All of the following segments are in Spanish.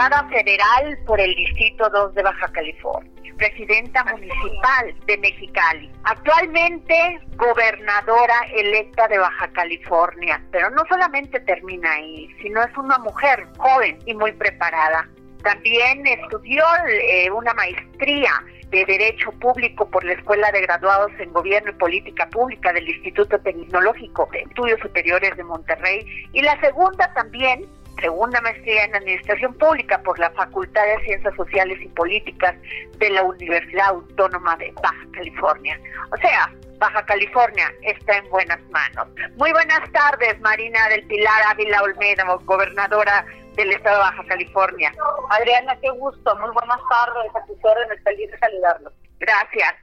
diputada federal por el Distrito 2 de Baja California, presidenta municipal de Mexicali, actualmente gobernadora electa de Baja California, pero no solamente termina ahí, sino es una mujer joven y muy preparada. También estudió eh, una maestría de Derecho Público por la Escuela de Graduados en Gobierno y Política Pública del Instituto Tecnológico de Estudios Superiores de Monterrey. Y la segunda también segunda maestría en Administración Pública por la Facultad de Ciencias Sociales y Políticas de la Universidad Autónoma de Baja California. O sea, Baja California está en buenas manos. Muy buenas tardes, Marina del Pilar Ávila Olmedo, gobernadora del estado de Baja California. Adriana, qué gusto. Muy buenas tardes. A tus órdenes, feliz de saludarlos. Gracias.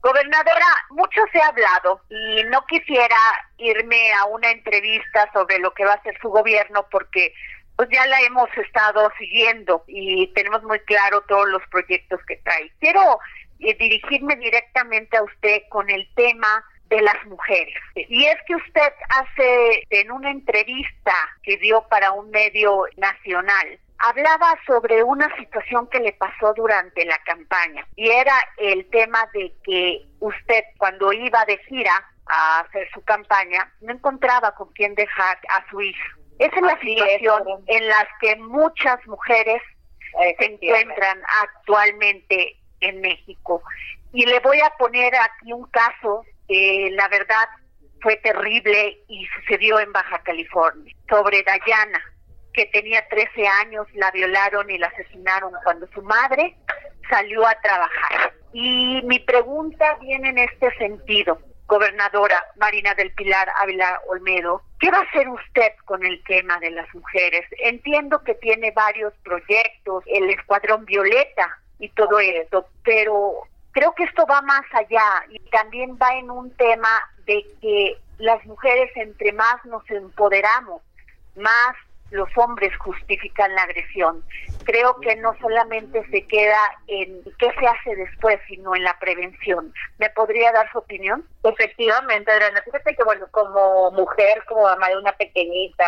Gobernadora, mucho se ha hablado y no quisiera irme a una entrevista sobre lo que va a hacer su gobierno porque pues ya la hemos estado siguiendo y tenemos muy claro todos los proyectos que trae. Quiero eh, dirigirme directamente a usted con el tema de las mujeres. Y es que usted hace en una entrevista que dio para un medio nacional, hablaba sobre una situación que le pasó durante la campaña y era el tema de que usted cuando iba de gira a hacer su campaña no encontraba con quién dejar a su hija. Esa es la situación en la que muchas mujeres se encuentran actualmente en México. Y le voy a poner aquí un caso que la verdad fue terrible y sucedió en Baja California, sobre Dayana, que tenía 13 años, la violaron y la asesinaron cuando su madre salió a trabajar. Y mi pregunta viene en este sentido, gobernadora Marina del Pilar Ávila Olmedo, ¿qué va a hacer usted con el tema de las mujeres? Entiendo que tiene varios proyectos, el Escuadrón Violeta y todo esto, pero creo que esto va más allá y también va en un tema de que las mujeres entre más nos empoderamos, más los hombres justifican la agresión. Creo que no solamente se queda en qué se hace después, sino en la prevención. ¿Me podría dar su opinión? Efectivamente, Adriana. Fíjate que, bueno, como mujer, como mamá de una pequeñita,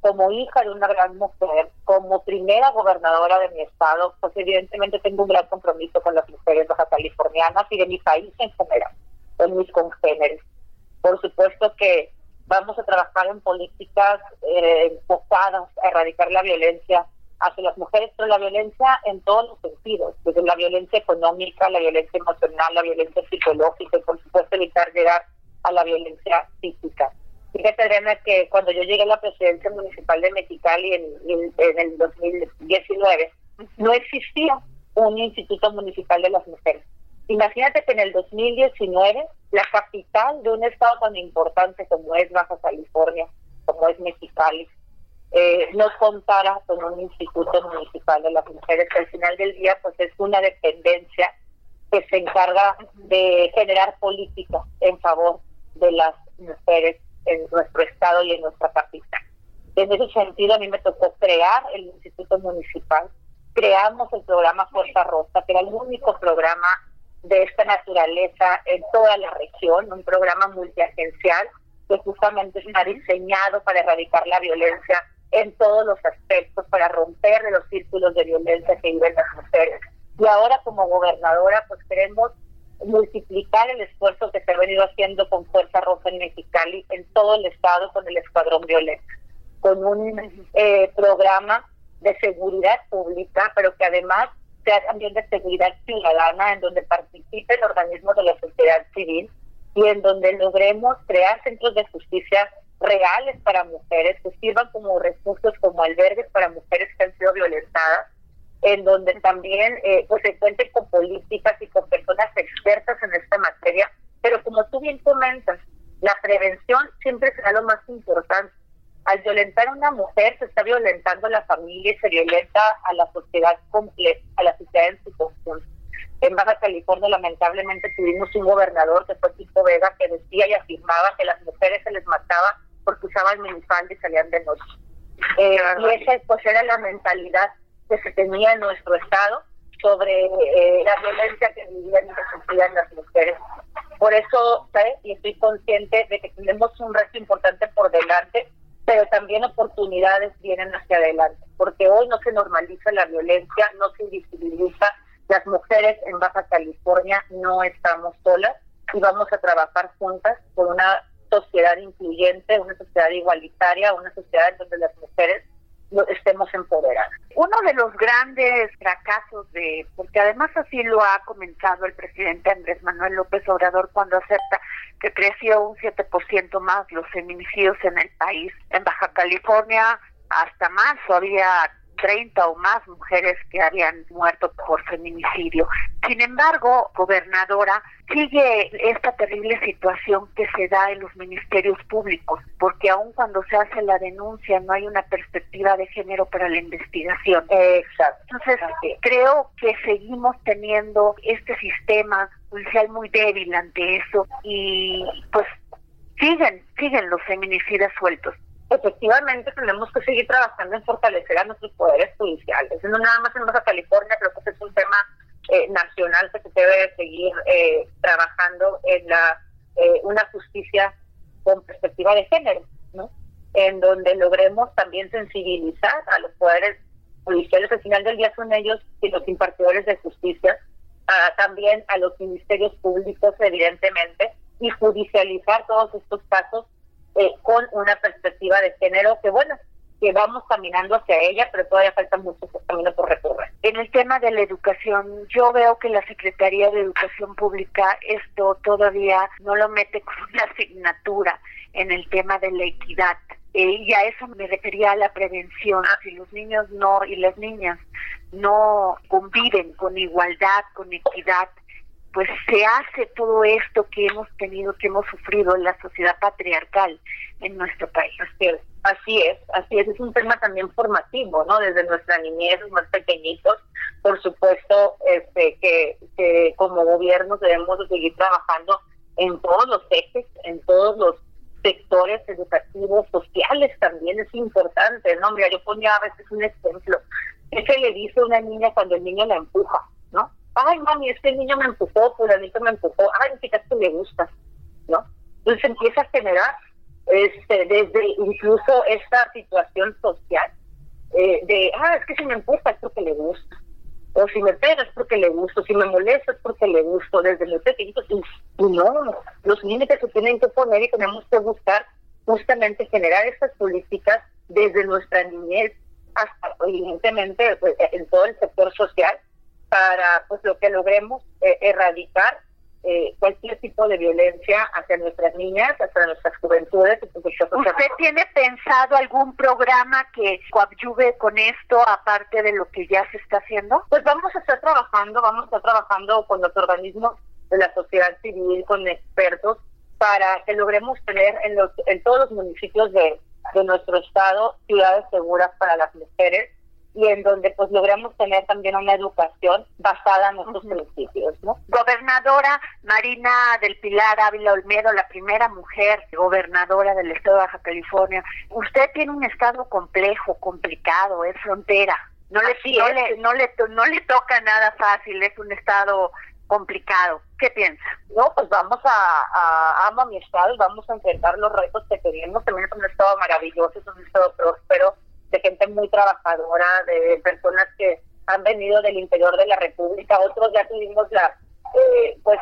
como hija de una gran mujer, como primera gobernadora de mi estado, pues evidentemente tengo un gran compromiso con las mujeres baja californianas y de mi país en general, con mis congéneres. Por supuesto que vamos a trabajar en políticas eh, enfocadas a erradicar la violencia hacia las mujeres, pero la violencia en todos los sentidos, desde la violencia económica, la violencia emocional, la violencia psicológica y por supuesto evitar llegar a la violencia física. Fíjate, Adriana, que cuando yo llegué a la presidencia municipal de Mexicali en, en, en el 2019, no existía un instituto municipal de las mujeres. Imagínate que en el 2019 la capital de un estado tan importante como es Baja California, como es Mexicali, eh, no contara con un instituto municipal de las mujeres, que al final del día pues es una dependencia que se encarga de generar política en favor de las mujeres en nuestro estado y en nuestra capital. En ese sentido, a mí me tocó crear el Instituto Municipal. Creamos el programa Fuerza Rosa, que era el único programa de esta naturaleza en toda la región, un programa multiagencial que justamente está diseñado para erradicar la violencia en todos los aspectos, para romper los círculos de violencia que viven las mujeres. Y ahora como gobernadora, pues queremos multiplicar el esfuerzo que se ha venido haciendo con Fuerza Roja en Mexicali, en todo el estado, con el Escuadrón Violeta, con un eh, programa de seguridad pública, pero que además sea también de seguridad ciudadana, en donde participen organismos de la sociedad civil y en donde logremos crear centros de justicia reales para mujeres que sirvan como recursos, como albergues para mujeres que han sido violentadas, en donde también eh, pues se cuenten con políticas y con personas expertas en esta materia, pero como tú bien comentas, La prevención siempre será lo más importante. Al violentar a una mujer se está violentando a la familia y se violenta a la sociedad completa, a la sociedad en su conjunto. En Baja California lamentablemente tuvimos un gobernador que fue Tito Vega que decía y afirmaba que las mujeres se les mataba porque usaban minifalda y salían de noche. Eh, y esa pues era la mentalidad que se tenía en nuestro estado sobre eh, la violencia que vivían y que sufrían las mujeres. Por eso sé y estoy consciente de que tenemos un reto importante por delante, pero también oportunidades vienen hacia adelante, porque hoy no se normaliza la violencia, no se invisibiliza. Las mujeres en Baja California no estamos solas y vamos a trabajar juntas por una sociedad incluyente, una sociedad igualitaria, una sociedad en donde las mujeres estemos empoderadas. Uno de los grandes fracasos de, porque además así lo ha comentado el presidente Andrés Manuel López Obrador cuando acepta que creció un 7% más los feminicidios en el país. En Baja California hasta marzo había 30 o más mujeres que habían muerto por feminicidio. Sin embargo, gobernadora, sigue esta terrible situación que se da en los ministerios públicos, porque aun cuando se hace la denuncia no hay una perspectiva de género para la investigación. Exacto. Entonces, creo que seguimos teniendo este sistema judicial muy débil ante eso y pues siguen, siguen los feminicidas sueltos efectivamente tenemos que seguir trabajando en fortalecer a nuestros poderes judiciales. No nada más en Baja California, creo que es un tema eh, nacional que se debe seguir eh, trabajando en la eh, una justicia con perspectiva de género, ¿no? En donde logremos también sensibilizar a los poderes judiciales. Al final del día son ellos y los impartidores de justicia, también a los ministerios públicos, evidentemente, y judicializar todos estos casos eh, con una perspectiva de género que, bueno, que vamos caminando hacia ella, pero todavía falta mucho camino por recorrer. En el tema de la educación, yo veo que la Secretaría de Educación Pública esto todavía no lo mete como una asignatura en el tema de la equidad. Eh, y a eso me refería a la prevención. Si los niños no y las niñas no conviven con igualdad, con equidad, pues se hace todo esto que hemos tenido, que hemos sufrido en la sociedad patriarcal en nuestro país. Así es, así es, es un tema también formativo, ¿no? Desde nuestra niñez, más pequeñitos, por supuesto, este, que, que como gobierno debemos seguir trabajando en todos los ejes, en todos los sectores educativos, sociales también es importante, ¿no? Mira, yo ponía a veces un ejemplo, es que le dice una niña cuando el niño la empuja. Ay mami, este niño me empujó, fulanito me empujó, ay, fíjate que le gusta, ¿no? Entonces empieza a generar este, desde incluso esta situación social eh, de, ah, es que si me empuja es porque le gusta, o si me pega es porque le gusta, si me molesta es porque le gusta, desde muy pequeñitos, y, no, los límites se tienen que poner y tenemos que buscar justamente generar estas políticas desde nuestra niñez hasta evidentemente pues, en todo el sector social para pues lo que logremos eh, erradicar eh, cualquier tipo de violencia hacia nuestras niñas, hacia nuestras juventudes. ¿Usted tiene pensado algún programa que coadyuve con esto, aparte de lo que ya se está haciendo? Pues vamos a estar trabajando, vamos a estar trabajando con los organismos de la sociedad civil, con expertos, para que logremos tener en, los, en todos los municipios de, de nuestro estado ciudades seguras para las mujeres y en donde pues logramos tener también una educación basada en nuestros principios, ¿no? Gobernadora Marina del Pilar Ávila Olmedo, la primera mujer gobernadora del estado de Baja California. Usted tiene un estado complejo, complicado, es frontera. No le, no, le, no, le, no le toca nada fácil, es un estado complicado. ¿Qué piensa? No, pues vamos a, a amo a mi estado y vamos a enfrentar los retos que tenemos. También es un estado maravilloso, es un estado próspero de gente muy trabajadora, de personas que han venido del interior de la República, otros ya tuvimos la eh, pues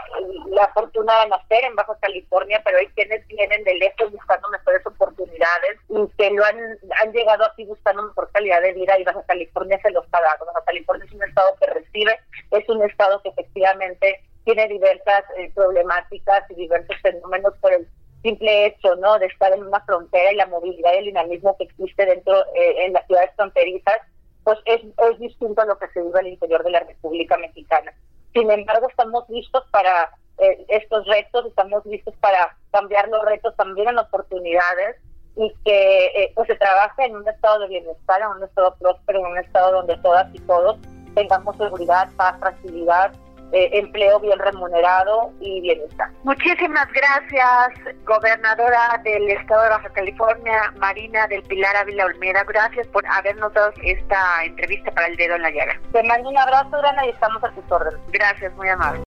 la fortuna de nacer en Baja California, pero hay quienes vienen de lejos buscando mejores oportunidades y que lo han, han llegado aquí buscando mejor calidad de vida y Baja California se los está dando. Baja California es un estado que recibe, es un estado que efectivamente tiene diversas eh, problemáticas y diversos fenómenos por el simple hecho no de estar en una frontera y la movilidad y el dinamismo que existe dentro eh, en las ciudades fronterizas pues es, es distinto a lo que se vive al interior de la República Mexicana. Sin embargo, estamos listos para eh, estos retos, estamos listos para cambiar los retos también en oportunidades y que eh, pues se trabaje en un estado de bienestar, en un estado próspero, en un estado donde todas y todos tengamos seguridad, paz, tranquilidad, eh, empleo bien remunerado y bienestar. Muchísimas gracias, gobernadora del estado de Baja California, Marina del Pilar Ávila Olmeda. Gracias por habernos dado esta entrevista para el dedo en la llaga. Te mando un abrazo, Grana, y estamos a tus órdenes. Gracias, muy amable.